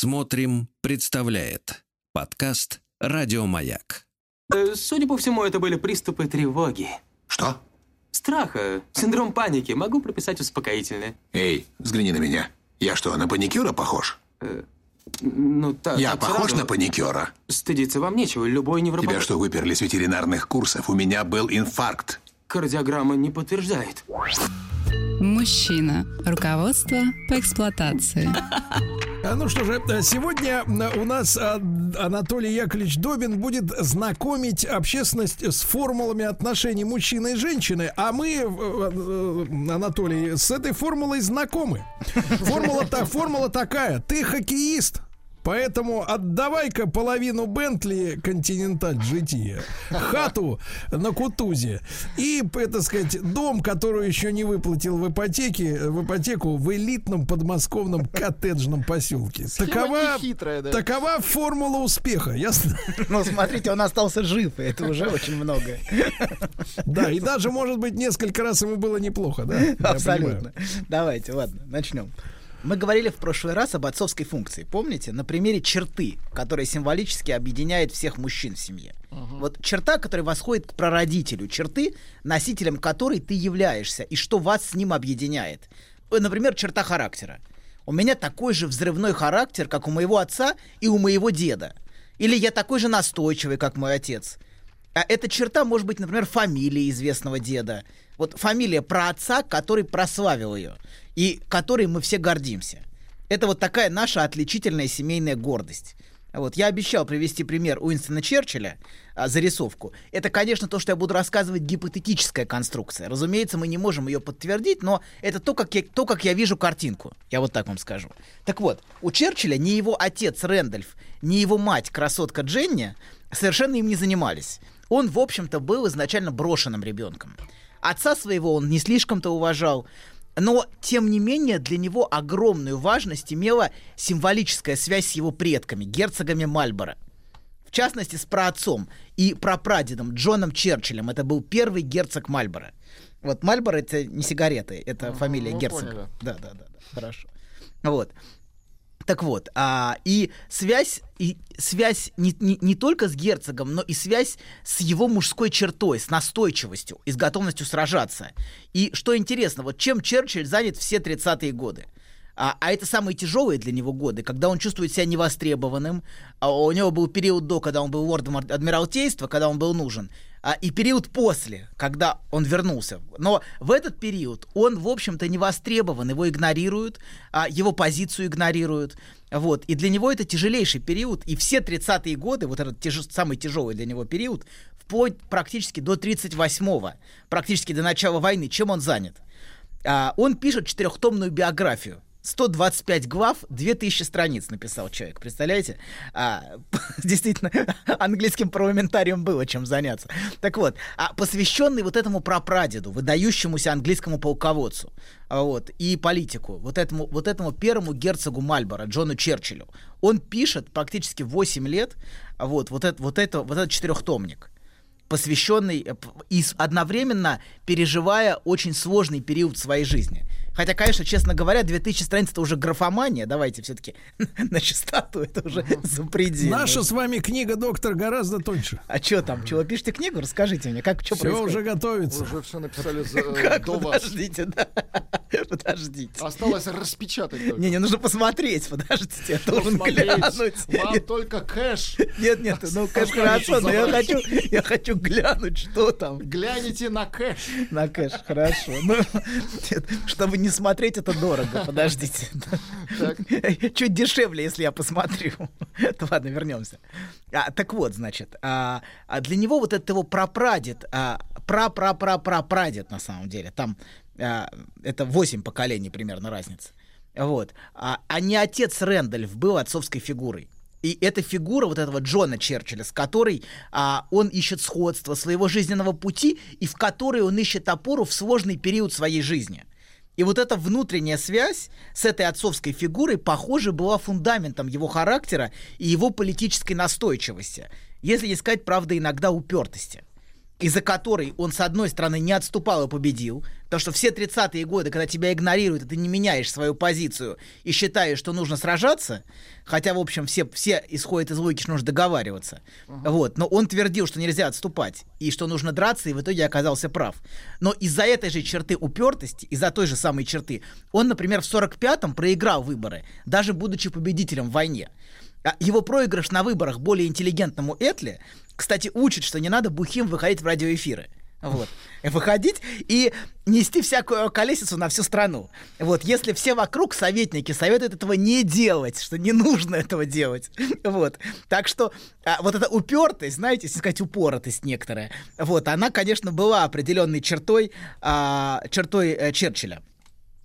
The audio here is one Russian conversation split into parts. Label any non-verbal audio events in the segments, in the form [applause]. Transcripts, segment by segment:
Смотрим, представляет подкаст Радиомаяк. Э, Судя по всему, это были приступы тревоги. Что? Страха, синдром паники. Могу прописать успокоительное. Эй, взгляни на меня. Я что, на паникюра похож? Ну, так, Я так похож сразу. на паникюра? Стыдиться вам нечего, любой невропат... Тебя что, выперли с ветеринарных курсов? У меня был инфаркт. Кардиограмма не подтверждает. Мужчина. Руководство по эксплуатации. [laughs] А, Ну что же, э, сегодня э, у нас а, Анатолий Яковлевич Добин будет знакомить общественность с формулами отношений мужчины и женщины, а мы, э, э, Анатолий, с этой формулой знакомы. Формула, та, формула такая, ты хоккеист, Поэтому отдавай-ка половину Бентли Континенталь GT, хату на Кутузе и, это сказать, дом, который еще не выплатил в ипотеке, в ипотеку в элитном подмосковном коттеджном поселке. Такова, нехитрая, да. такова формула успеха, ясно? Ну, смотрите, он остался жив, и это уже очень многое. Да, и даже, может быть, несколько раз ему было неплохо, да? Абсолютно. Давайте, ладно, начнем. Мы говорили в прошлый раз об отцовской функции. Помните? На примере черты, которая символически объединяет всех мужчин в семье. Вот черта, которая восходит к прародителю, черты, носителем которой ты являешься, и что вас с ним объединяет. Э, Например, черта характера. У меня такой же взрывной характер, как у моего отца и у моего деда. Или я такой же настойчивый, как мой отец. А эта черта может быть, например, фамилия известного деда. Вот фамилия про отца, который прославил ее, и которой мы все гордимся. Это вот такая наша отличительная семейная гордость. Вот, я обещал привести пример Уинстона Черчилля, а, зарисовку. Это, конечно, то, что я буду рассказывать, гипотетическая конструкция. Разумеется, мы не можем ее подтвердить, но это то как, я, то, как я вижу картинку. Я вот так вам скажу. Так вот, у Черчилля ни его отец Рэндольф, ни его мать, красотка Дженни, совершенно им не занимались. Он, в общем-то, был изначально брошенным ребенком. Отца своего он не слишком-то уважал, но, тем не менее, для него огромную важность имела символическая связь с его предками, герцогами Мальборо. В частности, с праотцом и прапрадедом Джоном Черчиллем. Это был первый герцог Мальборо. Вот Мальборо это не сигареты, это фамилия ну, герцога. поняли. Да, да, да, да, хорошо. Вот. Так вот, а, и связь, и связь не, не, не только с герцогом, но и связь с его мужской чертой, с настойчивостью и с готовностью сражаться. И что интересно, вот чем Черчилль занят все 30-е годы? А, а это самые тяжелые для него годы, когда он чувствует себя невостребованным. А у него был период до, когда он был лордом ад- адмиралтейства, когда он был нужен. а, и период после, когда он вернулся. Но в этот период он, в общем-то, не востребован, его игнорируют, а, его позицию игнорируют. Вот. И для него это тяжелейший период. И все 30-е годы, вот этот тяж- самый тяжелый для него период, вплоть практически до 38-го, практически до начала войны, чем он занят? А, он пишет четырехтомную биографию. 125 глав, 2000 страниц написал человек, представляете? А, [laughs] действительно, английским парламентарием было чем заняться. Так вот, а посвященный вот этому прапрадеду, выдающемуся английскому полководцу, а, вот, и политику, вот этому, вот этому первому герцогу Мальборо, Джону Черчиллю, он пишет практически 8 лет а, вот, вот, это, вот, это, вот этот четырехтомник посвященный э, и одновременно переживая очень сложный период своей жизни. Хотя, конечно, честно говоря, 2000 страниц это уже графомания. Давайте все-таки [laughs] на чистоту, это уже запредельно. Наша с вами книга, доктор, гораздо тоньше. А что там? Вы пишете книгу? Расскажите мне, как что Все происходит? уже готовится. Уже все написали за- [laughs] Как? до вас. Подождите, да. [laughs] Подождите. Осталось распечатать только. Не, не, нужно посмотреть, подождите, я должен глянуть. Вам только кэш. Нет, нет, ну, конечно, хорошо, но я хочу, я хочу глянуть, что там. Гляните на кэш. На кэш, хорошо. Ну, нет, чтобы не смотреть, это дорого. Подождите. Так. Чуть дешевле, если я посмотрю. Ладно, вернемся. А, так вот, значит, а, а для него вот этот его прапрадед, а, пра-пра-пра-пра-прадед на самом деле, там это 8 поколений примерно разница. Вот. А, а не отец Рэндольф был отцовской фигурой. И эта фигура вот этого Джона Черчилля, с которой а, он ищет сходство своего жизненного пути и в которой он ищет опору в сложный период своей жизни. И вот эта внутренняя связь с этой отцовской фигурой, похоже, была фундаментом его характера и его политической настойчивости. Если не сказать, правда, иногда упертости из-за которой он, с одной стороны, не отступал и победил, Потому что все 30-е годы, когда тебя игнорируют, и ты не меняешь свою позицию и считаешь, что нужно сражаться, хотя, в общем, все, все исходят из логики, что нужно договариваться, вот, но он твердил, что нельзя отступать, и что нужно драться, и в итоге оказался прав. Но из-за этой же черты упертости, из-за той же самой черты, он, например, в 45-м проиграл выборы, даже будучи победителем в войне. А Его проигрыш на выборах более интеллигентному Этли, кстати, учит, что не надо бухим выходить в радиоэфиры. Вот. Выходить и нести всякую колесицу на всю страну. Вот. Если все вокруг советники советуют этого не делать, что не нужно этого делать. [laughs] Вот. Так что а, вот эта упертость, знаете, если сказать упоротость некоторая, вот, она, конечно, была определенной чертой, а, чертой э, Черчилля.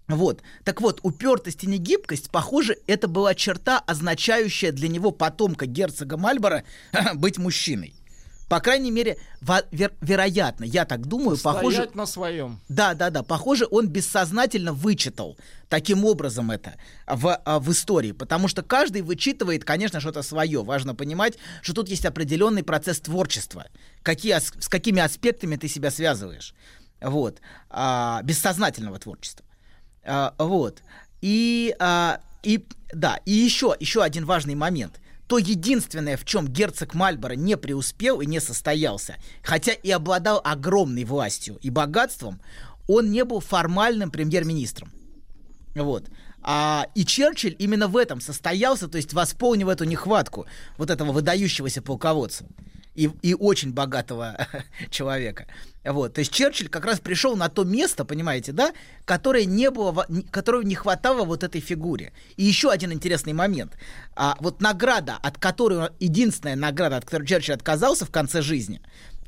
Вот. Так вот, упертость и негибкость, похоже, это была черта, означающая для него потомка герцога Мальборо [laughs] быть мужчиной. По крайней мере, во- вер- вероятно, я так думаю, похоже... Стоять на своем. Да, да, да. Похоже, он бессознательно вычитал таким образом это в, а, в истории. Потому что каждый вычитывает, конечно, что-то свое. Важно понимать, что тут есть определенный процесс творчества. Какие, с какими аспектами ты себя связываешь. Вот. А, бессознательного творчества. А, вот. И, а, и да, и еще, еще один важный момент. То единственное, в чем герцог Мальборо не преуспел и не состоялся, хотя и обладал огромной властью и богатством, он не был формальным премьер-министром. Вот. А, и Черчилль именно в этом состоялся, то есть восполнив эту нехватку вот этого выдающегося полководца и, и очень богатого [laughs] человека. Вот. То есть Черчилль как раз пришел на то место, понимаете, да, которое не было, которого не хватало вот этой фигуре. И еще один интересный момент. А, вот награда, от которой, единственная награда, от которой Черчилль отказался в конце жизни,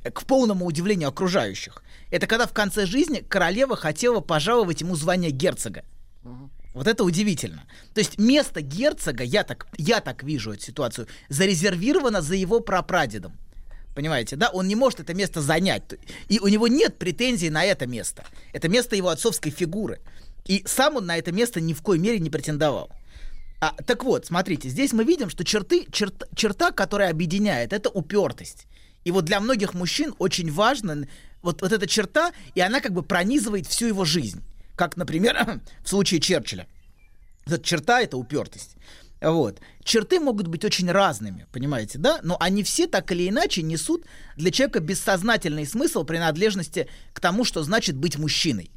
к полному удивлению окружающих, это когда в конце жизни королева хотела пожаловать ему звание герцога. Вот это удивительно. То есть место герцога, я так, я так вижу эту ситуацию, зарезервировано за его прапрадедом. Понимаете, да? Он не может это место занять. И у него нет претензий на это место. Это место его отцовской фигуры. И сам он на это место ни в коей мере не претендовал. А, так вот, смотрите, здесь мы видим, что черты, черт- черта, которая объединяет, это упертость. И вот для многих мужчин очень важно вот, вот эта черта, и она как бы пронизывает всю его жизнь. Как, например, [laughs] в случае Черчилля. Эта черта — это упертость. Вот. Черты могут быть очень разными, понимаете, да? Но они все так или иначе несут для человека бессознательный смысл принадлежности к тому, что значит быть мужчиной.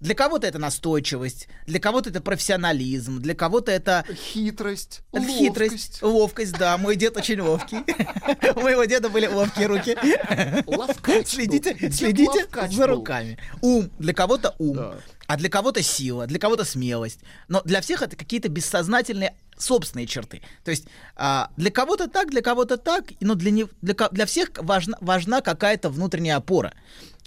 Для кого-то это настойчивость, для кого-то это профессионализм, для кого-то это Хитрость, это ловкость. хитрость, ловкость, да. Мой дед очень ловкий. [laughs] У моего деда были ловкие руки. Следите, следите за руками. Ум. Для кого-то ум. А для кого-то сила, для кого-то смелость. Но для всех это какие-то бессознательные собственные черты. То есть а, для кого-то так, для кого-то так, но для, не, для, для всех важна, важна какая-то внутренняя опора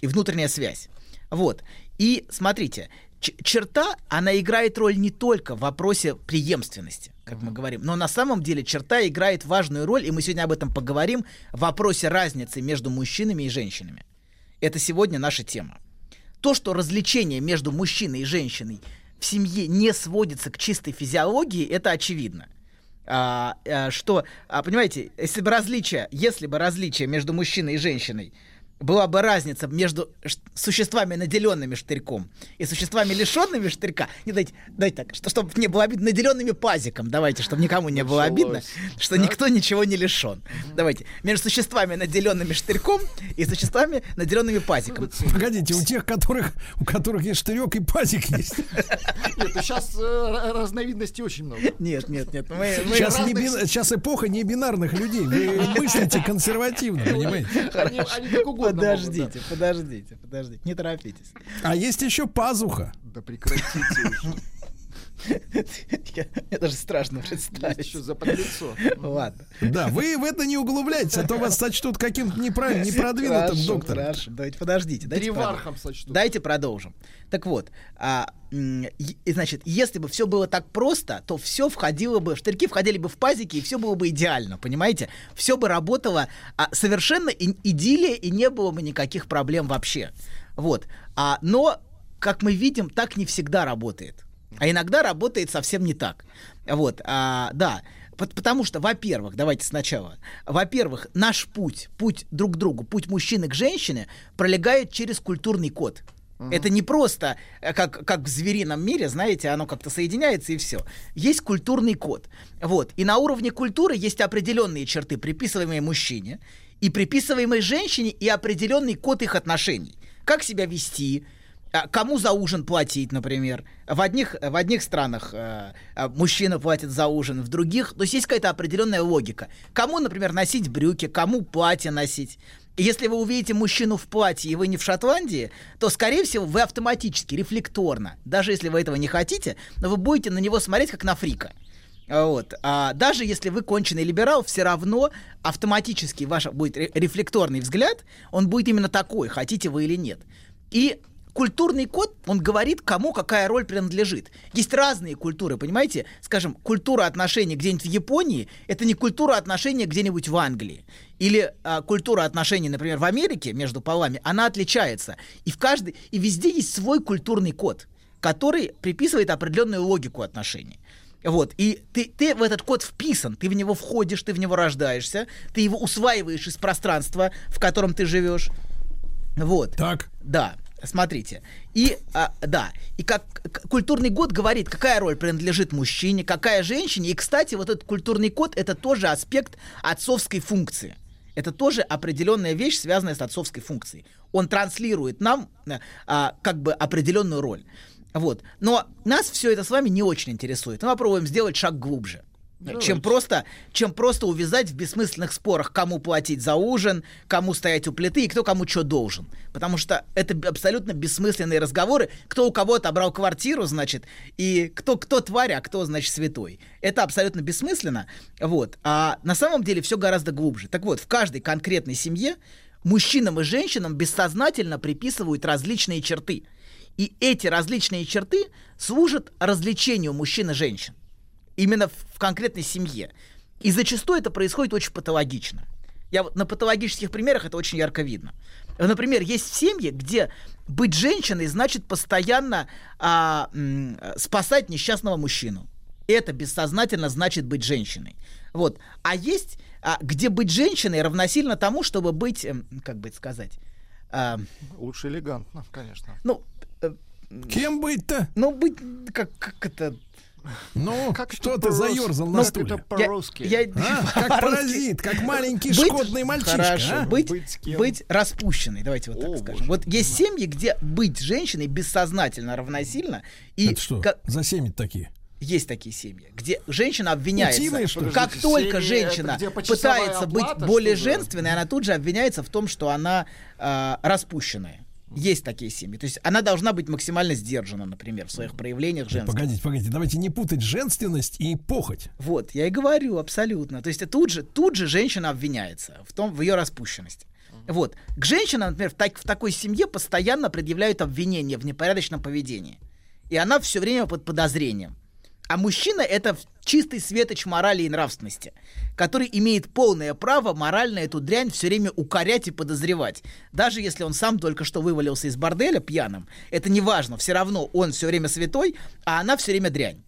и внутренняя связь. Вот. И смотрите, черта, она играет роль не только в вопросе преемственности, как мы говорим, но на самом деле черта играет важную роль, и мы сегодня об этом поговорим, в вопросе разницы между мужчинами и женщинами. Это сегодня наша тема. То, что развлечение между мужчиной и женщиной в семье не сводится к чистой физиологии, это очевидно. А, а, что, а, понимаете, если бы различие, если бы различие между мужчиной и женщиной была бы разница между существами, наделенными штырьком, и существами, лишенными штырька, не дайте, дайте так, что, чтобы не было обидно, наделенными пазиком, давайте, чтобы никому не было обидно, что никто ничего не лишен. Давайте, между существами, наделенными штырьком, и существами, наделенными пазиком. Погодите, у тех, которых, у которых есть штырек и пазик есть. [laughs] Нет, сейчас э, разновидностей очень много. Нет, нет, нет, Сейчас, эпоха не бинарных людей. Вы мыслите консервативно, понимаете? Они, они как угодно Подождите, могут, подождите, подождите, не торопитесь. А есть еще пазуха. да. Да прекратите уже. Я- Мне даже страшно Есть представить. еще за подлецо. Ладно. Да, вы в это не углубляйтесь, а то вас сочтут каким-то неправильно, непродвинутым Хорошо, доктором. Хорошо, давайте подождите. Дайте сочтут. Дайте продолжим. Так вот, а, и, значит, если бы все было так просто, то все входило бы, штырьки входили бы в пазики, и все было бы идеально, понимаете? Все бы работало а, совершенно и- идиллия, и не было бы никаких проблем вообще. Вот. А, но, как мы видим, так не всегда работает. А иногда работает совсем не так. Вот, а, да. Пот- Потому что, во-первых, давайте сначала. Во-первых, наш путь, путь друг к другу, путь мужчины к женщине пролегает через культурный код. Это не просто э, как, как в зверином мире, знаете, оно как-то соединяется и все. Есть культурный код. Вот. И на уровне культуры есть определенные черты, приписываемые мужчине, и приписываемые женщине, и определенный код их отношений. Как себя вести, Кому за ужин платить, например? В одних, в одних странах э, э, мужчина платит за ужин, в других... То есть есть какая-то определенная логика. Кому, например, носить брюки, кому платье носить. Если вы увидите мужчину в платье, и вы не в Шотландии, то, скорее всего, вы автоматически, рефлекторно, даже если вы этого не хотите, но вы будете на него смотреть как на фрика. Вот. А даже если вы конченый либерал, все равно автоматически ваш будет ре- рефлекторный взгляд, он будет именно такой, хотите вы или нет. И культурный код, он говорит, кому какая роль принадлежит. Есть разные культуры, понимаете? Скажем, культура отношений где-нибудь в Японии, это не культура отношений где-нибудь в Англии. Или а, культура отношений, например, в Америке между полами, она отличается. И в каждой, и везде есть свой культурный код, который приписывает определенную логику отношений. Вот, и ты, ты в этот код вписан, ты в него входишь, ты в него рождаешься, ты его усваиваешь из пространства, в котором ты живешь. Вот. Так. Да, смотрите. И, а, да, и как культурный код говорит, какая роль принадлежит мужчине, какая женщине. И, кстати, вот этот культурный код это тоже аспект отцовской функции. Это тоже определенная вещь, связанная с отцовской функцией. Он транслирует нам э, а, как бы определенную роль. Вот. Но нас все это с вами не очень интересует. Мы попробуем сделать шаг глубже. Чем просто, чем просто увязать в бессмысленных спорах, кому платить за ужин, кому стоять у плиты и кто кому что должен. Потому что это абсолютно бессмысленные разговоры, кто у кого отобрал квартиру, значит, и кто, кто тварь, а кто, значит, святой. Это абсолютно бессмысленно. Вот. А на самом деле все гораздо глубже. Так вот, в каждой конкретной семье мужчинам и женщинам бессознательно приписывают различные черты. И эти различные черты служат развлечению мужчин и женщин именно в в конкретной семье. И зачастую это происходит очень патологично. Я вот на патологических примерах это очень ярко видно. Например, есть семьи, где быть женщиной значит постоянно а, м, спасать несчастного мужчину. Это бессознательно значит быть женщиной. Вот. А есть, а, где быть женщиной равносильно тому, чтобы быть, эм, как бы это сказать, а, Лучше элегантно, конечно. ну, э, Кем быть-то? ну быть, как, как это... Ну, [laughs] Как что ты заерзал на как стуле? это по-русски? Я, А? [laughs] Как паразит, как маленький Быть- шкодный мальчишка. Хорошо, а? быть, Быть быть распущенной, давайте вот так О, скажем. боже. Вот есть семьи, где быть женщиной бессознательно равносильно, и Это что? ка- За семьи такие. есть такие семьи, где женщина обвиняется. Утиные, что как Подождите, только женщина пытается быть оплата, более что ли? женственной, она тут же обвиняется в том, что она а, распущенная. Есть такие семьи. То есть она должна быть максимально сдержана, например, в своих проявлениях женских. Погодите, погодите, давайте не путать женственность и похоть. Вот, я и говорю, абсолютно. То есть тут же, тут же женщина обвиняется в том, в ее распущенности. Вот. К женщинам, например, в, так- в такой семье постоянно предъявляют обвинения в непорядочном поведении. И она все время под подозрением. А мужчина это чистый светоч морали и нравственности, который имеет полное право морально эту дрянь все время укорять и подозревать. Даже если он сам только что вывалился из борделя пьяным, это не важно, все равно он все время святой, а она все время дрянь.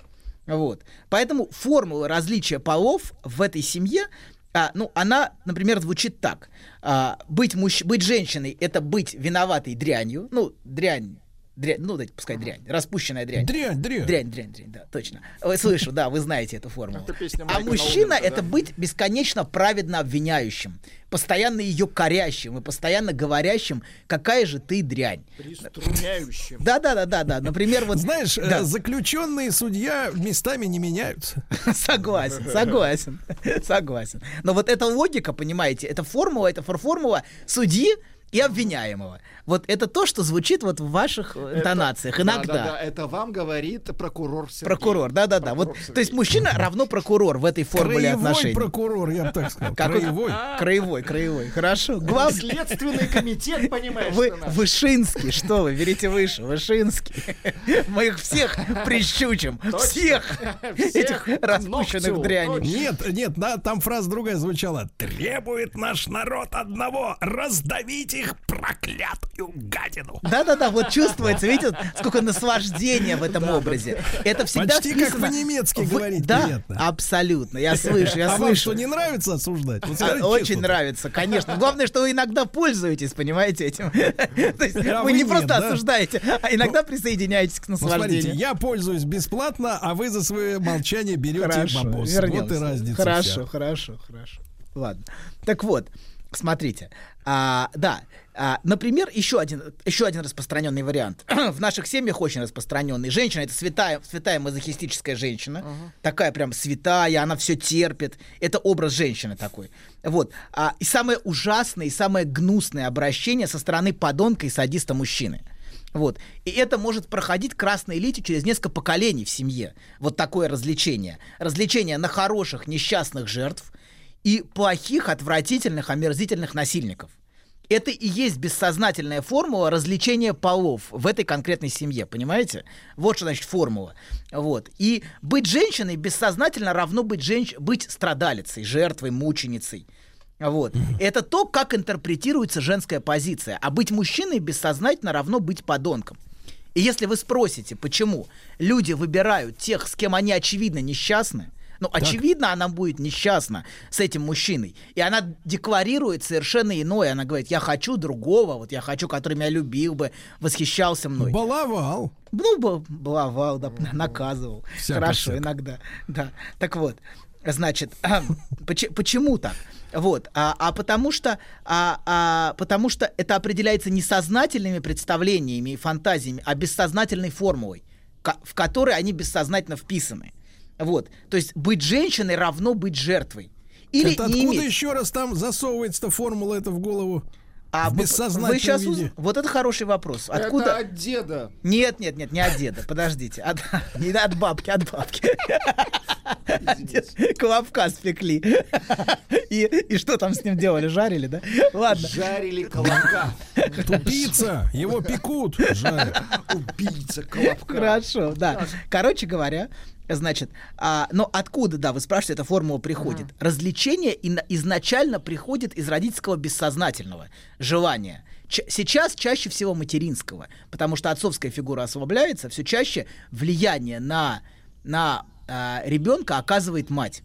Вот. Поэтому формула различия полов в этой семье, а, ну, она, например, звучит так. А, быть, мужч... быть женщиной — это быть виноватой дрянью. Ну, дрянь, дрянь ну, дайте, пускай дрянь, распущенная дрянь. Дрянь, дрянь. Дрянь, дрянь, дрянь, да, точно. Ой, Слышу, да, вы знаете эту песня А мужчина это да. быть бесконечно праведно обвиняющим, постоянно ее корящим и постоянно говорящим, какая же ты дрянь. Приструняющим. Да, да, да, да, да. Например, вот. Знаешь, да. э, заключенные судья местами не меняются. [laughs] Согласен, согласен, [laughs] согласен. Но вот эта логика, понимаете, это формула, это формула судьи и обвиняемого. Вот это то, что звучит вот в ваших э, интонациях иногда. Да, да, да, это вам говорит прокурор Сергей. Прокурор, да-да-да. Вот, то есть мужчина равно прокурор в этой формуле Краевой отношений. прокурор, я бы так сказал. Как он- Краевой. Краевой, краевой. Хорошо. Главное, Следственный комитет, понимаешь, вы что. Вышинский, что вы, берите выше, Вышинский. Мы их всех прищучим, всех этих Всех распущенных дряней. Нет, нет, на- там фраза другая звучала. Требует наш народ одного раздавить их проклятую гадину. Да-да-да, вот чувствуется, видите, сколько наслаждения в этом образе. Это всегда Почти как по-немецки говорить Да, приятно. абсолютно. Я слышу, я а вам слышу. что, не нравится осуждать? Вот А, Очень честно. нравится, конечно. Главное, что вы иногда пользуетесь, понимаете, этим. [laughs] То есть А вы вы не нет, просто да? осуждаете, а иногда присоединяетесь к Ну, смотрите, наслаждению. я пользуюсь бесплатно, а вы за свое молчание берете Хорошо, бабос. вернемся. Вот и разница. Хорошо, вся. хорошо, хорошо. Ладно. Так вот, смотрите. А, да, а, например, еще один, еще один распространенный вариант. [clears throat] В наших семьях очень распространенный. Женщина это святая, святая мазохистическая женщина. Такая прям святая, она все терпит. Это образ женщины такой. Вот. А, и самое ужасное и самое гнусное обращение со стороны подонка и садиста мужчины. Вот. И это может проходить красной литью через несколько поколений в семье. Вот такое развлечение. Развлечение на хороших, несчастных жертв и плохих, отвратительных, омерзительных насильников. Это и есть бессознательная формула развлечения полов в этой конкретной семье, понимаете? Вот что значит формула. Вот. И быть женщиной бессознательно равно быть, женщ... быть страдалицей, жертвой, мученицей. Вот. Это то, как интерпретируется женская позиция. А быть мужчиной бессознательно равно быть подонком. И если вы спросите, почему люди выбирают тех, с кем они очевидно несчастны, ну, очевидно, она будет несчастна с этим мужчиной. И она декларирует совершенно иное. Она говорит, я хочу другого, вот я хочу, который меня любил бы, восхищался мной. Баловал. Ну, баловал, да, наказывал. Всяко, Хорошо, всяко. иногда. Да. Так вот, значит, [clears throat] поч- почему так? Вот, а, а потому что, а, а, потому что это определяется не сознательными представлениями и фантазиями, а бессознательной формулой, в которой они бессознательно вписаны. Вот, то есть быть женщиной равно быть жертвой. Или это не откуда иметь. еще раз там засовывается формула это в голову? А в бессознательном вы сейчас виде? уз- Вот это хороший вопрос. Откуда? Это от деда. Нет, нет, нет, не от деда. Подождите. От, [laughs] не от бабки, от бабки. [laughs] [laughs] Колобка спекли. И, и что там с ним делали? Жарили, да? Ладно. Жарили колобка. Тупица, его пекут. жарят. Убийца колобка. Хорошо, да. Короче говоря, значит, а, но откуда, да, вы спрашиваете, эта формула приходит? Развлечение ин- изначально приходит из родительского бессознательного желания. Ч- сейчас чаще всего материнского, потому что отцовская фигура ослабляется, все чаще влияние на, на ребенка оказывает мать.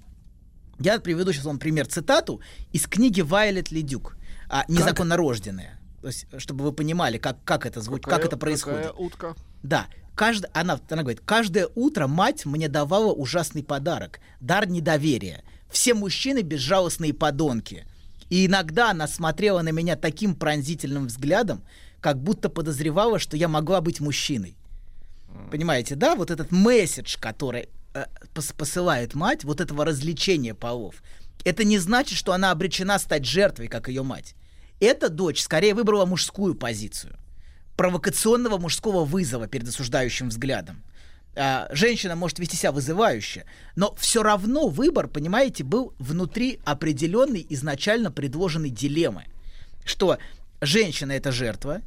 Я приведу сейчас вам пример цитату из книги Вайлет Ледюк а, «Незаконно рожденная». То есть, чтобы вы понимали, как, как это звучит, как это происходит. какая утка. Да, кажд... она, она говорит, каждое утро мать мне давала ужасный подарок, дар недоверия. Все мужчины безжалостные подонки. И иногда она смотрела на меня таким пронзительным взглядом, как будто подозревала, что я могла быть мужчиной. Понимаете, да? Вот этот месседж, который э, посылает мать, вот этого развлечения полов, это не значит, что она обречена стать жертвой, как ее мать. Эта дочь скорее выбрала мужскую позицию провокационного мужского вызова перед осуждающим взглядом. А, женщина может вести себя вызывающе, но все равно выбор, понимаете, был внутри определенной изначально предложенной дилеммы, что женщина это жертва,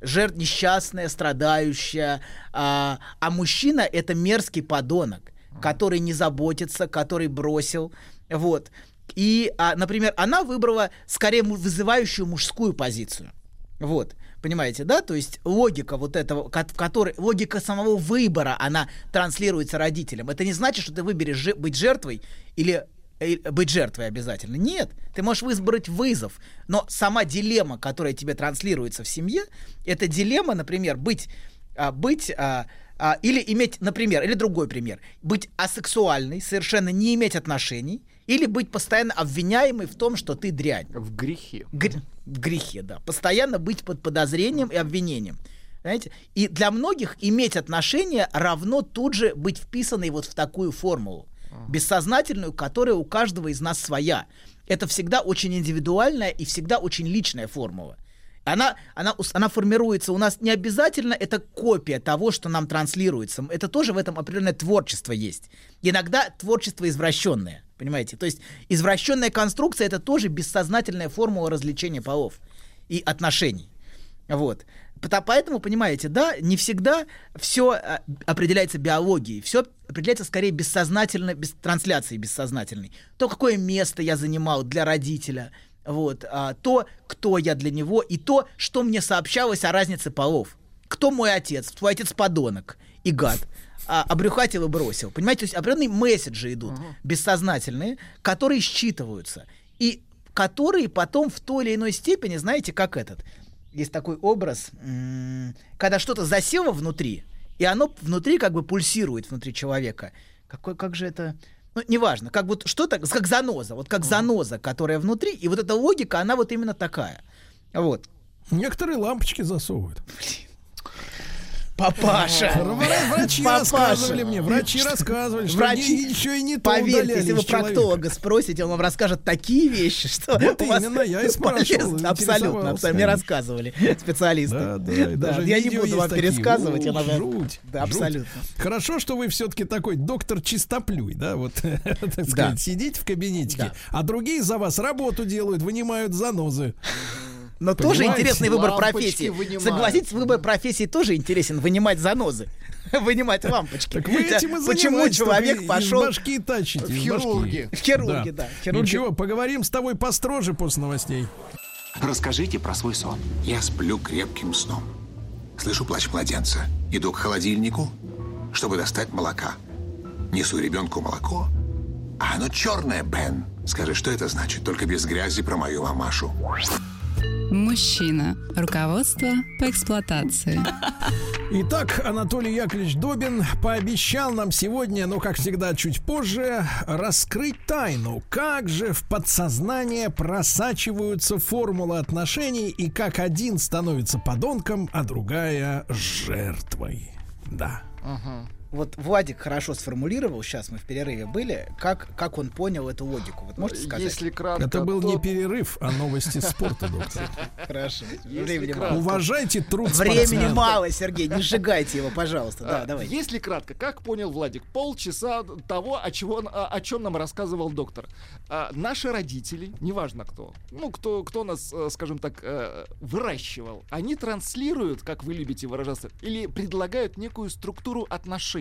жертва несчастная, страдающая, а, а мужчина это мерзкий подонок, который не заботится, который бросил, вот. И, а, например, она выбрала скорее вызывающую мужскую позицию. Вот, понимаете, да? То есть логика вот этого, в которой логика самого выбора, она транслируется родителям. Это не значит, что ты выберешь жи- быть жертвой или э, быть жертвой обязательно. Нет, ты можешь выбрать вызов, но сама дилемма, которая тебе транслируется в семье, это дилемма, например, быть, а, быть а, а, или иметь, например, или другой пример, быть асексуальной, совершенно не иметь отношений, или быть постоянно обвиняемой в том, что ты дрянь. В грехе. Гр- в грехе, да. Постоянно быть под подозрением и обвинением. Знаете? И для многих иметь отношения равно тут же быть вписанной вот в такую формулу. Бессознательную, которая у каждого из нас своя. Это всегда очень индивидуальная и всегда очень личная формула. Она, она, она формируется у нас не обязательно, это копия того, что нам транслируется. Это тоже в этом определенное творчество есть. Иногда творчество извращенное, понимаете? То есть извращенная конструкция это тоже бессознательная формула развлечения полов и отношений. Вот. Поэтому, понимаете, да, не всегда все определяется биологией, все определяется скорее бессознательно, без трансляции бессознательной. То, какое место я занимал для родителя, вот, а, то, кто я для него, и то, что мне сообщалось о разнице полов. Кто мой отец? Твой отец подонок и гад. А, обрюхатил и бросил. Понимаете, то есть определенные месседжи идут, бессознательные, которые считываются. И которые потом в той или иной степени, знаете, как этот. Есть такой образ, когда что-то засело внутри, и оно внутри как бы пульсирует внутри человека. Какой, как же это... Ну, неважно, как вот что-то, как заноза, вот как заноза, которая внутри, и вот эта логика, она вот именно такая. Вот. Некоторые лампочки засовывают. Папаша! Вра- Врачи Папаша. рассказывали мне, врачи рассказывали, что Врачи, они еще и не то Поверьте, если вы проктолога спросите, он вам расскажет такие вещи, что Вот у вас именно, я и спрашивал. Абсолютно, абсолютно. Мне рассказывали специалисты. Да, да, даже я не буду вам такие. пересказывать. наверное- жуть, Да, жуть. абсолютно. Хорошо, что вы все-таки такой доктор чистоплюй, да, вот, [laughs] так сказать, сидите в кабинетике, Да. а другие за вас работу делают, вынимают занозы. Но тоже Понимаете? интересный выбор Лампочки профессии. вынимают. Согласитесь, выбор профессии тоже интересен. Вынимать занозы. [laughs] Вынимать лампочки. Так вы этим и [laughs] Почему человек пошел башки тащите. В хирурги. в хирурги, да. хирурги. Ничего, поговорим с тобой построже после новостей. Расскажите про свой сон. Я сплю крепким сном. Слышу плач младенца. Иду к холодильнику, чтобы достать молока. Несу ребенку молоко, а оно черное, Бен. Скажи, что это значит? Только без грязи про мою мамашу. Мужчина. Руководство по эксплуатации. Итак, Анатолий Яковлевич Добин пообещал нам сегодня, ну, как всегда, чуть позже, раскрыть тайну, как же в подсознание просачиваются формулы отношений и как один становится подонком, а другая жертвой. Да. Вот Владик хорошо сформулировал, сейчас мы в перерыве были, как, как он понял эту логику. Вот можете сказать? Если кратко, Это был то- не перерыв, а новости спорта, доктор. Хорошо. Времени мало. Уважайте труд Времени мало, Сергей, не сжигайте его, пожалуйста. Да, А, давай. Если кратко, как понял Владик, полчаса того, о, чего, о чем нам рассказывал доктор. А, наши родители, неважно кто, ну, кто, кто нас, э, скажем так, э, выращивал, они транслируют, как вы любите выражаться, или предлагают некую структуру отношений.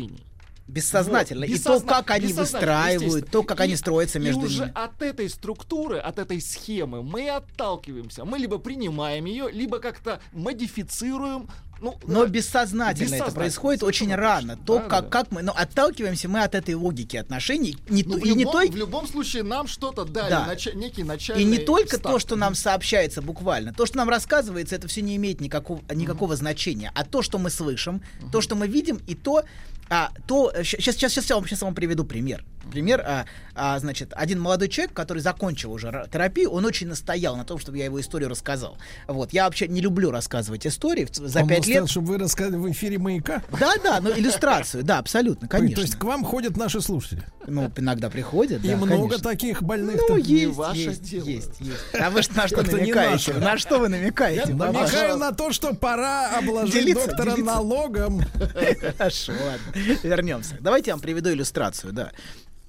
Бессознательно. Вот, И бессозна- то, как они выстраивают, то, как И- они строятся и между уже ними. от этой структуры, от этой схемы мы отталкиваемся. Мы либо принимаем ее, либо как-то модифицируем. Ну, Но э, бессознательно, это бессознательно, происходит очень рано. То, Да, как, да. как мы, но отталкиваемся мы от этой логики отношений. Не, Ну, и не любом, той, в любом случае нам что-то дали, Да. нача- некий начальный И не только старт. то, что нам сообщается буквально, то, что нам рассказывается, это все не имеет никакого, никакого значения, а то, что мы слышим, то, что мы видим, и то, а, то сейчас, сейчас, сейчас, я вам, сейчас я вам приведу пример. Пример, а, а, значит, один молодой человек, который закончил уже ра- терапию, он очень настоял на том, чтобы я его историю рассказал. Вот, я вообще не люблю рассказывать истории за Он пять лет. чтобы вы рассказали в эфире маяка. Да, да, ну иллюстрацию, да, абсолютно, конечно. То есть к вам ходят наши слушатели. Ну, иногда приходят, И много таких больных. Ну, есть, есть, дело. есть, есть. А вы на что намекаете? На что вы намекаете? Намекаю на то, что пора обложить Делиться, доктора налогом. [laughs] Хорошо, ладно. Вернемся. Давайте я вам приведу иллюстрацию, да.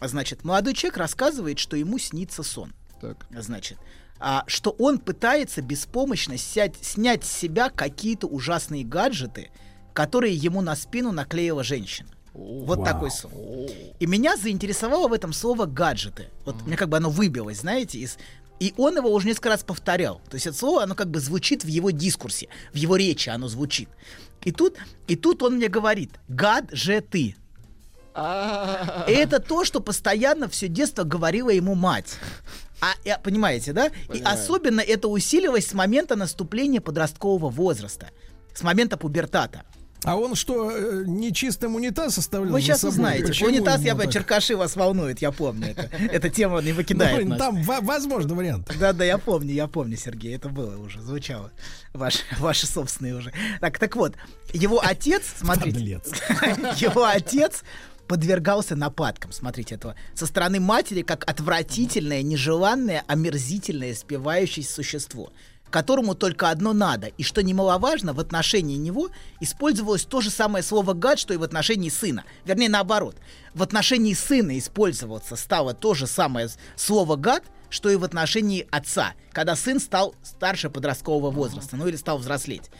Значит, молодой человек рассказывает, что ему снится сон. Так. Значит, а, что он пытается беспомощно сять- снять с себя какие-то ужасные гаджеты, которые ему на спину наклеила женщина. Вот Вау. такой сон. И меня заинтересовало в этом слово гаджеты. Вот мне как бы оно выбилось, знаете, из... И он его уже несколько раз повторял. То есть это слово, оно как бы звучит в его дискурсе, в его речи оно звучит. И тут, и тут он мне говорит, гад же ты. А, И это то, что постоянно все детство говорила ему мать. А, понимаете, да? И особенно это усиливалось с момента наступления подросткового возраста, с момента пубертата. А он что, э, нечистым унитаз оставлял Вы сейчас собой? узнаете. Почему Унитаз, я понимаю, так? черкаши вас волнует, я помню это. Эта тема не Ну, выкидает нас. там во- возможно вариант. Да, да, я помню, я помню, Сергей, это было уже, звучало. Ваши, ваши собственные уже. Так, так вот, его отец, смотрите, [laughs] его отец подвергался нападкам, смотрите, этого, со стороны матери, как отвратительное, нежеланное, омерзительное, спивающееся существо, которому только одно надо, и что немаловажно, в отношении него использовалось то же самое слово «гад», что и в отношении сына. Вернее, наоборот. В отношении сына использоваться стало то же самое слово «гад», что и в отношении отца, когда сын стал старше подросткового возраста, ну или стал взрослеть.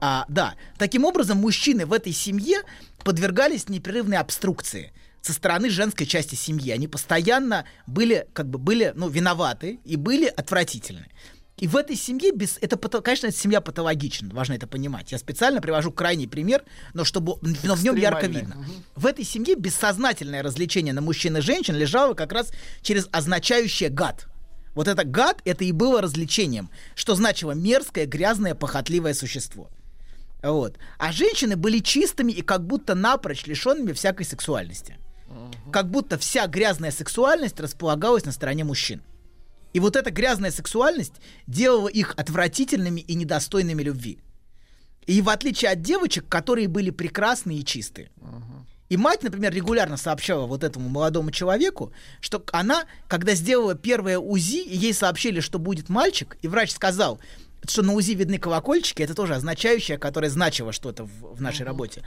А, да, таким образом мужчины в этой семье подвергались непрерывной обструкции. со стороны женской части семьи. Они постоянно были, как бы, были, ну, виноваты и были отвратительны. И в этой семье, без, это, конечно, эта семья патологична, важно это понимать. Я специально привожу крайний пример, но, чтобы, но в нем ярко видно. В этой семье бессознательное развлечение на мужчин и женщин лежало как раз через означающее гад. Вот это гад, это и было развлечением, что значило мерзкое, грязное, похотливое существо. Вот. А женщины были чистыми и как будто напрочь лишенными всякой сексуальности. Как будто вся грязная сексуальность располагалась на стороне мужчин. И вот эта грязная сексуальность делала их отвратительными и недостойными любви. И в отличие от девочек, которые были прекрасны и чистые. И мать, например, регулярно сообщала вот этому молодому человеку, что она, когда сделала первое УЗИ, ей сообщили, что будет мальчик, и врач сказал, что на УЗИ видны колокольчики, это тоже означающее, которое значило что-то в, в нашей работе.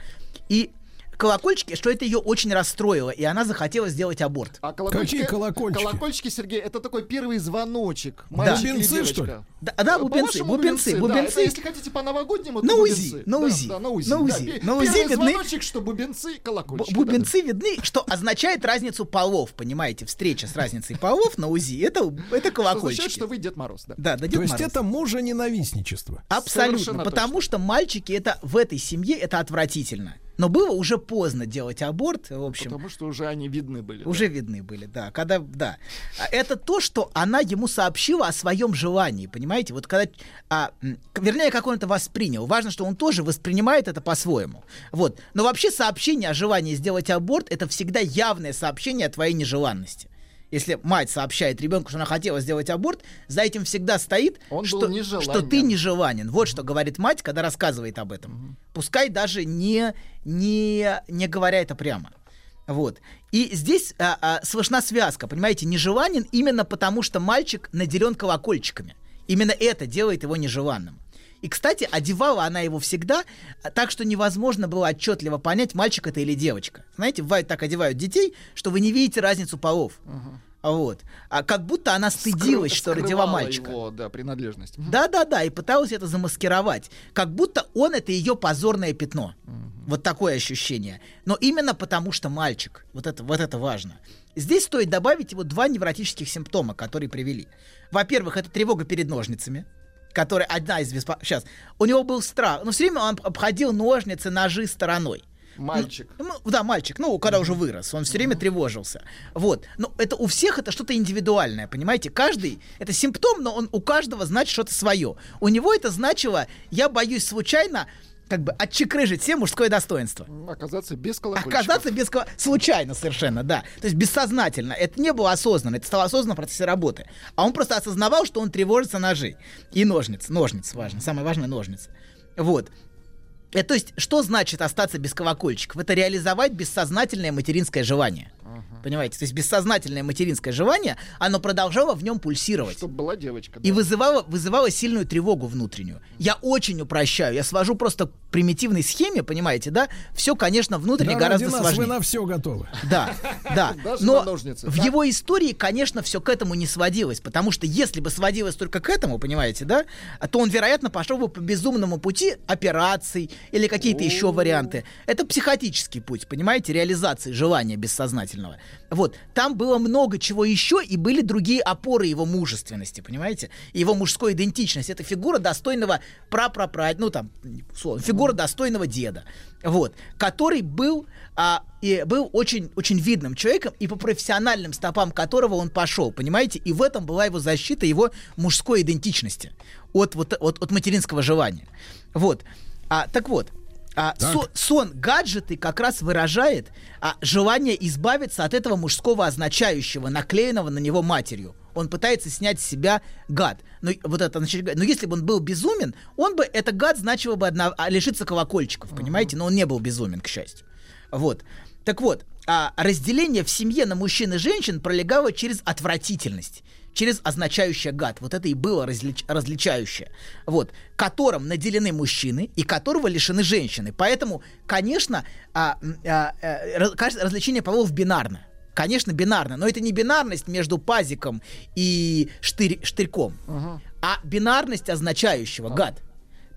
И колокольчики, что это ее очень расстроило, и она захотела сделать аборт. А колокольчики, Какие колокольчики? Колокольчики, Сергей, это такой первый звоночек. Или Бубенцы, что ли? Да, да, бубенцы, По-вашему, бубенцы, да. бубенцы. Это, если хотите по-новогоднему, то На УЗИ, бубенцы. на Да, УЗи, да, на УЗИ. на да. УЗи. Пе- На УЗи Первый видны- звоночек, что бубенцы, Б- колокольчики. Бубенцы видны, что означает разницу полов, понимаете? Встреча с разницей полов на УЗи, это, это да. Что означает, колокольчики. что вы Дед Мороз, да. Да, да, Дед То есть Мороз. это мужа-ненавистничество. Абсолютно, Совершенно потому что мальчики это в этой семье это отвратительно. Но было уже поздно делать аборт, в общем. Потому что уже они видны были. да. Уже видны были, да. Когда, да. А Это то, что она ему сообщила о своем желании, понимаете? Вот когда, а, вернее, как он это воспринял. Важно, что он тоже воспринимает это по-своему. Вот. Но вообще сообщение о желании сделать аборт это всегда явное сообщение о твоей нежеланности. Если мать сообщает ребенку, что она хотела сделать аборт, за этим всегда стоит, Он что, что ты нежеланен. Вот что говорит мать, когда рассказывает об этом. Пускай даже не, не, не говоря это прямо. Вот. И здесь а, а, слышна связка, понимаете, нежеланен именно потому, что мальчик наделен колокольчиками. Именно это делает его нежеланным. И, кстати, одевала она его всегда так, что невозможно было отчетливо понять, мальчик это или девочка. Знаете, бывает так одевают детей, что вы не видите разницу полов. А Вот. А как будто она стыдилась, Скры- что родила мальчика. его, да, принадлежность. Да-да-да, и пыталась это замаскировать. Как будто он это ее позорное пятно. Вот такое ощущение. Но именно потому, что мальчик. Вот это, вот это важно. Здесь стоит добавить вот два невротических симптома, которые привели. Во-первых, это тревога перед ножницами, которая одна из... Сейчас. У него был страх. Но все время он обходил ножницы, ножи стороной. Мальчик. Ну, да, мальчик, ну, когда уже вырос, он все время тревожился. Вот. Но это у всех это что-то индивидуальное, понимаете? Каждый, это симптом, но он у каждого значит что-то свое. У него это значило, я боюсь случайно как бы отчекрыжить все мужское достоинство. Оказаться без колокольчиков. Оказаться без ко- случайно совершенно, да. То есть бессознательно. Это не было осознанно, это стало осознанно в процессе работы. А он просто осознавал, что он тревожится ножей. И ножниц. Ножниц важно. Самое важное ножницы. Вот. Э, то есть, что значит остаться без колокольчиков? Это реализовать бессознательное материнское желание. Понимаете? То есть бессознательное материнское желание, оно продолжало в нем пульсировать. Чтобы была девочка. И да. вызывало, вызывало сильную тревогу внутреннюю. Я очень упрощаю. Я свожу просто примитивной схеме, понимаете, да? Все, конечно, внутренне Да, гораздо ради нас сложнее. вы на все готовы. Да, да. [laughs] Но ножницы, в да. его истории, конечно, все к этому не сводилось. Потому что если бы сводилось только к этому, понимаете, да, то он, вероятно, пошел бы по безумному пути операций или какие-то еще варианты. Это психотический путь, понимаете, реализации желания бессознательного. Вот. Там было много чего еще, и были другие опоры его мужественности, понимаете? Его мужской идентичности. Это фигура достойного прапрапра, ну там, условно, фигура достойного деда. Вот. Который был, а, и был очень, очень видным человеком, и по профессиональным стопам которого он пошел, понимаете? И в этом была его защита его мужской идентичности от, вот, от, от материнского желания. Вот. А, так вот, а, со- сон гаджеты как раз выражает а, желание избавиться от этого мужского означающего, наклеенного на него матерью. Он пытается снять с себя гад. Но вот это, значит, но если бы он был безумен, он бы это гад значило бы одно, а, лишиться колокольчиков, понимаете? Но он не был безумен, к счастью. Вот. Так вот, а разделение в семье на мужчин и женщин пролегало через отвратительность, через означающее гад. Вот это и было различ- различающее. Вот. Которым наделены мужчины и которого лишены женщины. Поэтому, конечно, а, а, э, раз- развлечение полов бинарно. Конечно, бинарно, но это не бинарность между пазиком и штырь- штырьком, а бинарность означающего гад.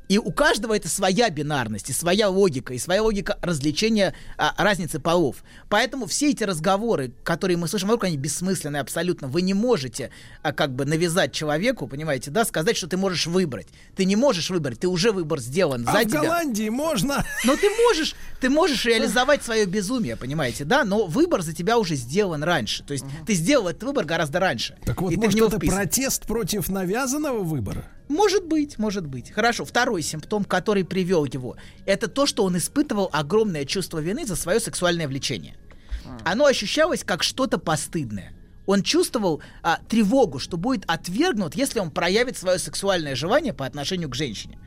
И у каждого это своя бинарность, и своя логика, и своя логика развлечения а, разницы полов. Поэтому все эти разговоры, которые мы слышим вокруг, они бессмысленные абсолютно. Вы не можете а, как бы навязать человеку, понимаете, да, сказать, что ты можешь выбрать. Ты не можешь выбрать, ты уже выбор сделан А за в тебя. Голландии можно. Но ты можешь, ты можешь [laughs] реализовать свое безумие, понимаете, да? Но выбор за тебя уже сделан раньше. То есть ты сделал этот выбор гораздо раньше. Так вот, и в может, это вписан. протест против навязанного выбора? Может быть, может быть. Хорошо, второй симптом, который привел его, это то, что он испытывал огромное чувство вины за свое сексуальное влечение. Оно ощущалось как что-то постыдное. Он чувствовал а, тревогу, что будет отвергнут, если он проявит свое сексуальное желание по отношению к женщине.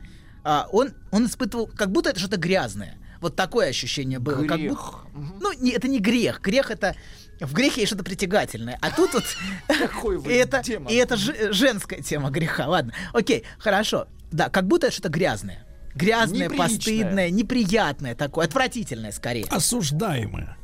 А, он, он испытывал, как будто это что-то грязное. Вот такое ощущение было. Как будто, Грех. Ну, не, это не грех. Грех это в грехе есть что-то притягательное. А тут вот [laughs] Какой вы и это, и это же- женская тема греха. Ладно, окей, хорошо. Да, как будто это что-то грязное. Грязное, Неприличное. постыдное, неприятное такое, отвратительное скорее. Осуждаемое.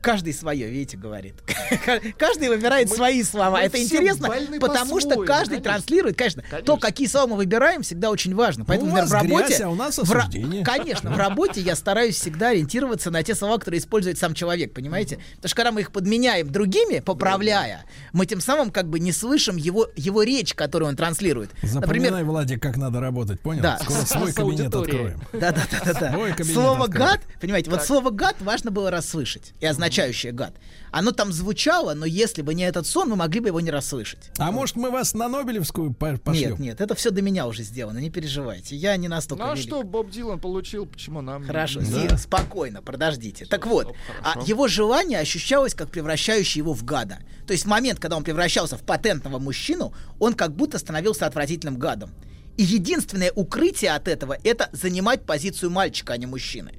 Каждый свое, видите, говорит. [laughs] Каждый выбирает Мы- свои слова. мы Это интересно, потому что по-своему, каждый конечно. транслирует, конечно. То, Конечно. какие слова мы выбираем, всегда очень важно. Поэтому, у вас например, в работе... грязь, а у нас в. Конечно, в работе я стараюсь всегда ориентироваться на те слова, которые использует сам человек, понимаете? Потому что когда мы их подменяем другими, поправляя, мы тем самым как бы не слышим его, его речь, которую он транслирует. Запоминай, Владик, как надо работать, понял? Да. Скоро [laughs] свой кабинет откроем. Да, да, да, да, Слово гад, понимаете, вот слово гад важно было расслышать и означающее гад. Оно там звучало, но если бы не этот сон, мы могли бы его не расслышать. А может, мы вас на Нобелевскую по- пошлем? Нет, нет, это все до меня уже сделано, не переживайте. Я не настолько Ну а велик. что Боб Дилан получил, почему нам? не- Хорошо, не- Зи- спокойно, подождите. так вот, стоп, а, его желание ощущалось как превращающее его в гада. То есть в момент, когда он превращался в патентного мужчину, он как будто становился отвратительным гадом. И единственное укрытие от этого — это занимать позицию мальчика, а не мужчины.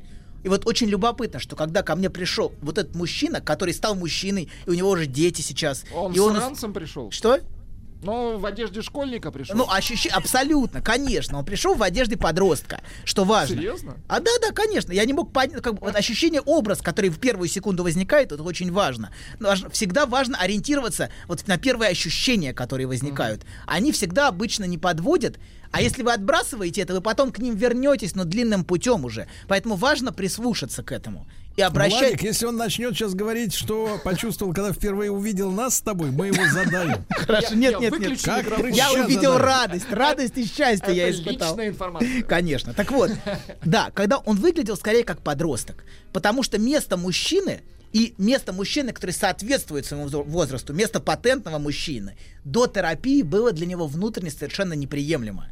И вот очень любопытно, что когда ко мне пришел вот этот мужчина, который стал мужчиной, и у него уже дети сейчас, Он и с он... ранцем пришел? Что? Ну, в одежде школьника пришел. Ну, ощущи... абсолютно, конечно. Он пришел в одежде подростка, что важно. Серьезно? А да, да, конечно. Я не мог понять, как вот ощущение, образ, который в первую секунду возникает, это очень важно. Но важ- всегда важно ориентироваться вот на первые ощущения, которые возникают. Они всегда обычно не подводят. А если вы отбрасываете это, вы потом к ним вернетесь, но длинным путем уже. Поэтому важно прислушаться к этому. И обращать... Владик, если он начнет сейчас говорить, что почувствовал, когда впервые увидел нас с тобой, мы его задаем. [laughs] Хорошо, нет, нет, нет. Я увидел радость, радость и счастье я испытал. личная информация. [laughs] Конечно. Так вот, да, когда он выглядел скорее как подросток, потому что место мужчины и место мужчины, который соответствует своему возрасту, место патентного мужчины, до терапии было для него внутренне совершенно неприемлемо.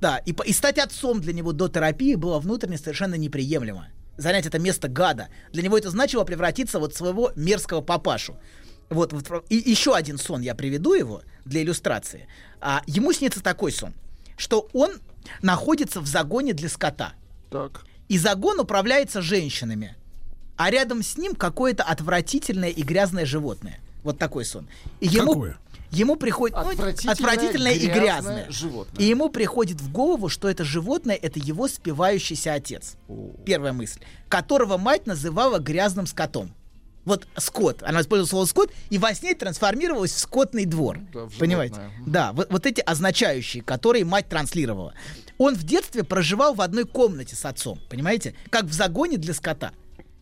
Да, и, и стать отцом для него до терапии было внутренне совершенно неприемлемо. Занять это место гада. Для него это значило превратиться вот в своего мерзкого папашу. Вот, вот, и еще один сон я приведу его для иллюстрации. А, ему снится такой сон, что он находится в загоне для скота. Так. И загон управляется женщинами. А рядом с ним какое-то отвратительное и грязное животное. Вот такой сон. И ему, Какое? ему приходит ну, Отвратительное, отвратительное и грязное грязное. животное. И ему приходит в голову, что это животное это его спивающийся отец. Первая мысль. Которого мать называла грязным скотом. Вот скот. Она использовала слово скот и во сне трансформировалась в скотный двор. Да, в Понимаете? Да, вот, вот эти означающие, которые мать транслировала. Он в детстве проживал в одной комнате с отцом, понимаете? Как в загоне для скота.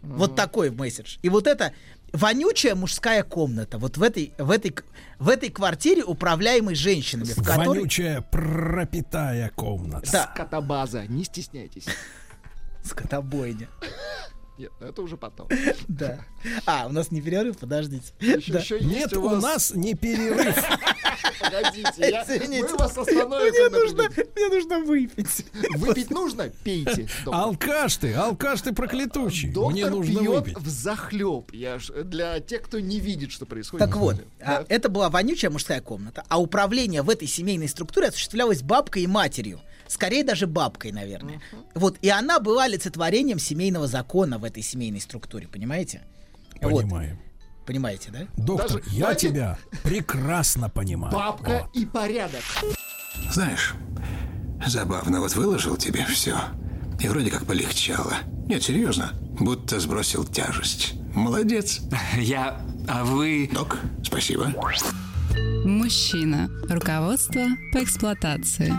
Вот такой месседж. И вот это вонючая мужская комната. Вот в этой, в этой, в этой квартире, управляемой женщинами, в которой... Вонючая пропитая комната. Да, Скотобаза, не стесняйтесь. скотобойня. Нет, ну это уже потом. [laughs] Да. А, у нас не перерыв, подождите. Еще, Да. еще есть Нет, у вас- нас не перерыв. [laughs] Погодите, я- Извините. мы вас остановим. Мне нужно, мне нужно выпить. Выпить нужно? Пейте. доктор. Алкаш ты, алкаш ты проклятущий. Доктор Мне нужно пьет выпить. в захлеб. Я ж для тех, кто не видит, что происходит. Так вот, а, Да. это была вонючая мужская комната, а управление в этой семейной структуре осуществлялось бабкой и матерью. Скорее даже бабкой, наверное. Вот, и она была олицетворением семейного закона в этой семейной структуре, понимаете? Вот, Понимаю. понимаете, да? Доктор, Даже, я знаете, тебя прекрасно понимаю. Бабка Вот. и порядок. Знаешь, забавно, вот выложил тебе все. И вроде как полегчало. Нет, серьезно, будто сбросил тяжесть. Молодец. Я... А вы... Док, спасибо. Мужчина. Руководство по эксплуатации.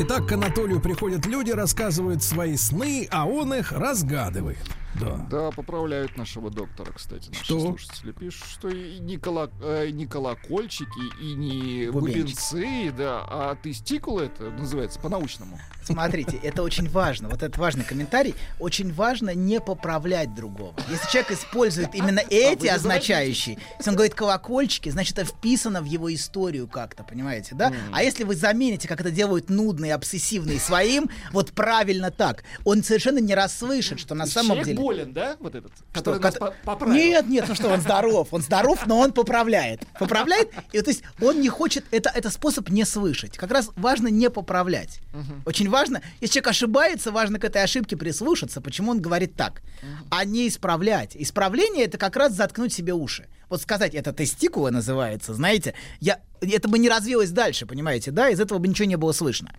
Итак, к Анатолию приходят люди, рассказывают свои сны, а он их разгадывает. Да. Да, поправляют нашего доктора, кстати, наши Что? слушатели. Пишут, что и не, кола- э, не колокольчики, и не бубенцы, да, а тестикулы это называется по-научному. Смотрите, это очень важно. Вот этот важный комментарий. Очень важно не поправлять другого. Если человек использует именно эти вы означающие, если он говорит колокольчики, значит, это вписано в его историю как-то, понимаете, да? А если вы замените, как это делают нудные, обсессивные своим, вот правильно так, он совершенно не расслышит, что на самом деле... болен, да, вот этот, Что, который нас кот- по- поправил? Нет, нет, ну что, он здоров. Он здоров, но он поправляет. Поправляет, и то есть он не хочет, это, это способ не слышать. Как раз важно не поправлять. Очень важно, если человек ошибается, важно к этой ошибке прислушаться, почему он говорит так, а не исправлять. Исправление это как раз заткнуть себе уши. Вот сказать, это тестикула называется, знаете, я, это бы не развилось дальше, понимаете, да, из этого бы ничего не было слышно.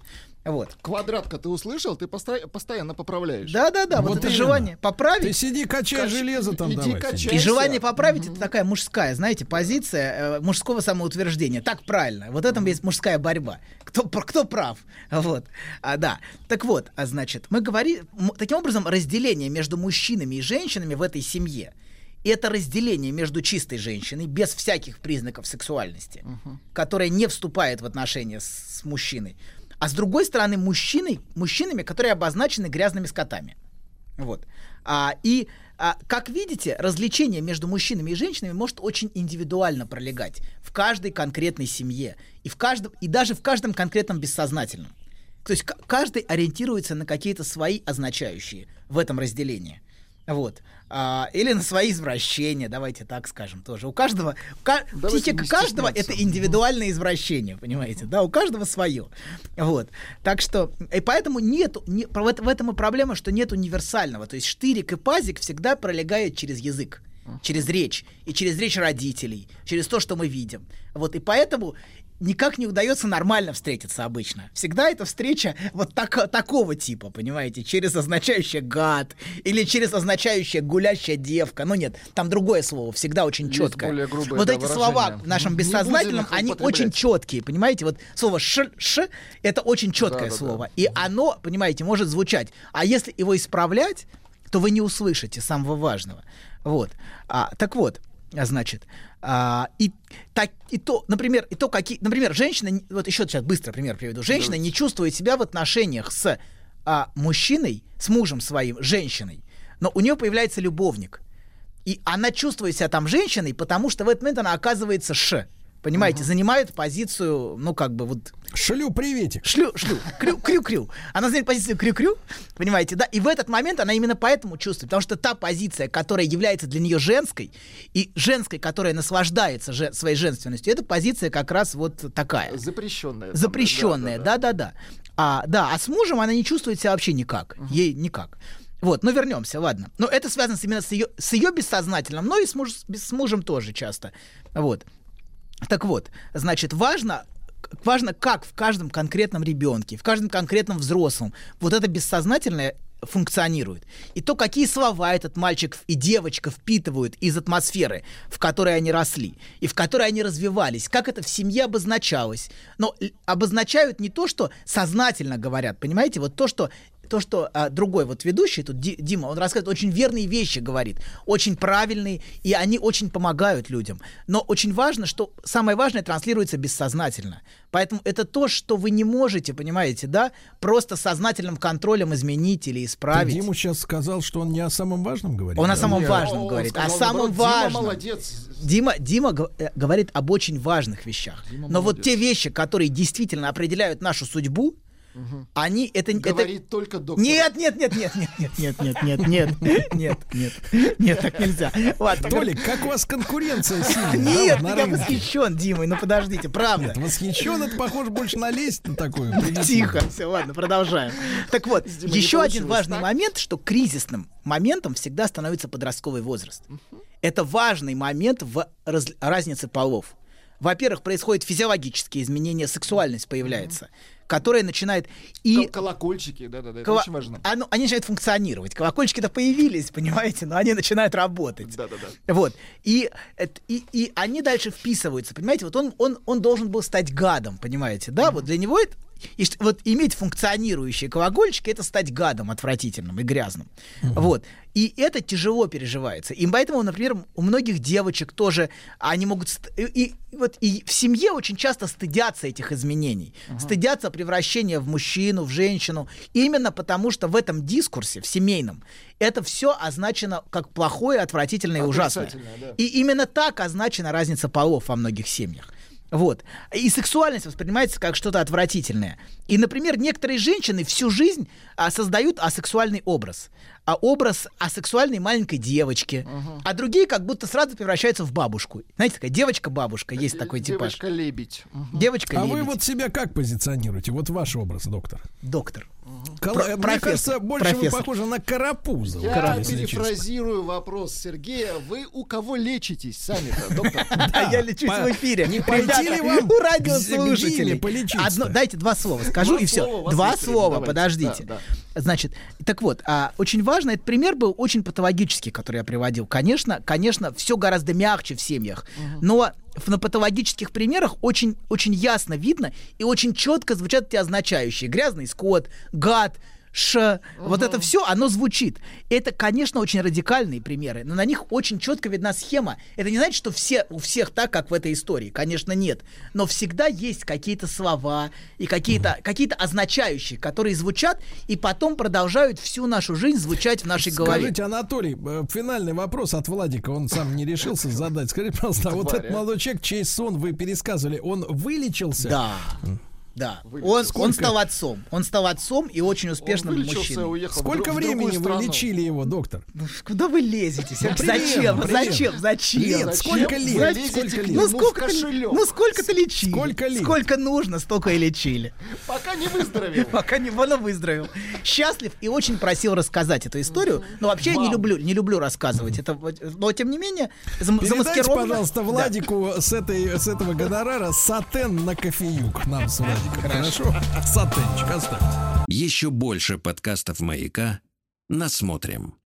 Вот. Квадратка ты услышал, ты поста- постоянно поправляешь. Да-да-да, вот, Вот это именно. желание поправить. Ты сиди, качай Кач- железо там иди давай. И желание поправить это такая мужская, знаете, позиция э, мужского самоутверждения. Так правильно. Вот в этом есть мужская борьба. Кто, кто прав? [laughs] Вот. А, да. Так вот, а значит, мы говорим, таким образом, разделение между мужчинами и женщинами в этой семье. И это разделение между чистой женщиной, без всяких признаков сексуальности, которая не вступает в отношения с, с мужчиной. А с другой стороны, мужчиной, мужчинами, которые обозначены грязными скотами. Вот. А, и, а, как видите, развлечение между мужчинами и женщинами может очень индивидуально пролегать в каждой конкретной семье и, в каждом, и даже в каждом конкретном бессознательном. То есть каждый ориентируется на какие-то свои означающие в этом разделении. Вот. А, или на свои извращения, давайте так скажем тоже. У каждого, у психика каждого это индивидуальное извращение, понимаете, да, у каждого свое. Вот. Так что, и поэтому нету, не, в, в этом и проблема, что нет универсального. То есть штырик и пазик всегда пролегают через язык, через речь, и через речь родителей, через то, что мы видим. Вот, и поэтому никак не удается нормально встретиться обычно. Всегда это встреча вот так- такого типа, понимаете, через означающее гад или через означающее гулящая девка. Ну нет, там другое слово, всегда очень четкое. более грубое, вот да, эти слова в нашем бессознательном, они очень четкие, понимаете? Вот слово ш, ш это очень четкое Да-да-да. слово. И оно, понимаете, может звучать. А если его исправлять, то вы не услышите самого важного. Вот. А, так вот, значит, а, и, так, и то, например, и то, какие, например, женщина, вот еще сейчас быстро пример приведу, женщина не чувствует себя в отношениях с а, мужчиной, с мужем своим, женщиной, но у нее появляется любовник, и она чувствует себя там женщиной, потому что в этот момент она оказывается ш, понимаете, занимает позицию, ну как бы вот Шлю приветик. шлю, шлю, крю, крю, крю. Она занимает позицию крю-крю, понимаете, да? И в этот момент она именно поэтому чувствует, потому что та позиция, которая является для нее женской, и женской, которая наслаждается же- своей женственностью, эта позиция как раз вот такая. Запрещенная. Запрещенная, да-да-да. А, да, а с мужем она не чувствует себя вообще никак. Ей никак. Вот, ну вернемся, ладно. Но это связано именно с ее, с ее бессознательным, но и с, муж- с мужем тоже часто. Вот. Так вот, значит, важно, важно, как в каждом конкретном ребенке, в каждом конкретном взрослом вот это бессознательное функционирует. И то, какие слова этот мальчик и девочка впитывают из атмосферы, в которой они росли, и в которой они развивались, как это в семье обозначалось. Но обозначают не то, что сознательно говорят, понимаете, вот то, что то, что а, другой вот ведущий, тут Ди- Дима, он рассказывает очень верные вещи, говорит, очень правильные, и они очень помогают людям. Но очень важно, что самое важное транслируется бессознательно. Поэтому это то, что вы не можете, понимаете, да, просто сознательным контролем изменить или Ты исправить. Диму сейчас сказал, что он не о самом важном говорит. Он о да? самом Нет, важном он говорит, о сказал, самом наоборот, Дима важном. молодец. Дима, Дима э, говорит об очень важных вещах. Дима Но вот молодец. те вещи, которые действительно определяют нашу судьбу, они это это- Говорит только доктор. Нет, нет, нет, нет, нет, нет, нет, нет, нет, нет, нет, нет, нет, так нельзя. Ладно, Толик, как у вас конкуренция сильная? Нет, я восхищен, Димой, ну подождите, правда. Нет, восхищен, это похоже больше на лесть на такую. Тихо, все, ладно, продолжаем. Так вот, еще один важный момент, что кризисным моментом всегда становится подростковый возраст. Это важный момент в раз- разнице полов. Во-первых, происходят физиологические изменения, сексуальность появляется. Которая начинает и Кол- Колокольчики, да-да-да, это кола- очень важно. оно- они начинают функционировать. Колокольчики-то появились, понимаете, но они начинают работать. Да-да-да. Вот. И, и, и они дальше вписываются, понимаете? Вот он, он, он должен был стать гадом, понимаете? Да, вот для него это... и вот иметь функционирующие колокольчики это стать гадом отвратительным и грязным. Вот. И это тяжело переживается. И поэтому, например, у многих девочек тоже они могут... И, и вот и в семье очень часто стыдятся этих изменений. Стыдятся превращения в мужчину, в женщину. Именно потому, что в этом дискурсе, в семейном, это все означено как плохое, отвратительное и ужасное. Да. И именно так означена разница полов во многих семьях. Вот. И сексуальность воспринимается как что-то отвратительное. И, например, некоторые женщины всю жизнь а, создают асексуальный образ. А образ асексуальной маленькой девочки. А другие как будто сразу превращаются в бабушку. Знаете, такая девочка-бабушка, есть такой типаж. Девочка-лебедь. Мгм. Девочка А вы вот себя как позиционируете? Вот ваш образ, доктор. доктор. Кол- Про- Мне профессор, кажется, больше вы профессор. похожи на Карапуза. Я честно. перефразирую вопрос Сергея. Вы у кого лечитесь сами-то, [laughs] доктор? А я лечусь в эфире. не пойти ли вам у радиослушателей. Дайте два слова скажу и все. Два слова, подождите. Значит, так вот, а, очень важно, этот пример был очень патологический, который я приводил. Конечно, конечно, все гораздо мягче в семьях, но в- на патологических примерах очень, очень ясно видно и очень четко звучат эти означающие. Грязный скот, гад, Ш, вот это все, оно звучит. Это, конечно, очень радикальные примеры, но на них очень четко видна схема. Это не значит, что все, у всех так, как в этой истории. Конечно, нет. Но всегда есть какие-то слова и какие-то какие означающие, которые звучат и потом продолжают всю нашу жизнь звучать в нашей голове. Скажите, Анатолий, э, финальный вопрос от Владика, он сам не решился задать. Скажите, пожалуйста, а вот этот молодой человек, чей сон вы пересказывали, он вылечился? Да. Да. Он, он стал отцом. Он стал отцом и очень успешным Он мужчиной. уехал Сколько в времени вы лечили его, доктор? Ну, Куда вы лезете? Примерно, зачем? примерно. Зачем? Зачем? Лет, Зачем сколько лет? лезете Сколько лет? Ну сколько, ну сколько ты лечили? Сколько лет? Сколько нужно, столько и лечили. Пока не выздоровел. [laughs] Пока не он выздоровел. Счастлив и очень просил рассказать эту историю. Но вообще я не люблю, не люблю рассказывать. Это, но тем не менее, замаскировано. пожалуйста. Владику с, этой, с этого гонорара сатен на кофеюк нам с Владиком. Хорошо? Сатенчик оставьте. Еще больше подкастов «Маяка» насмотрим.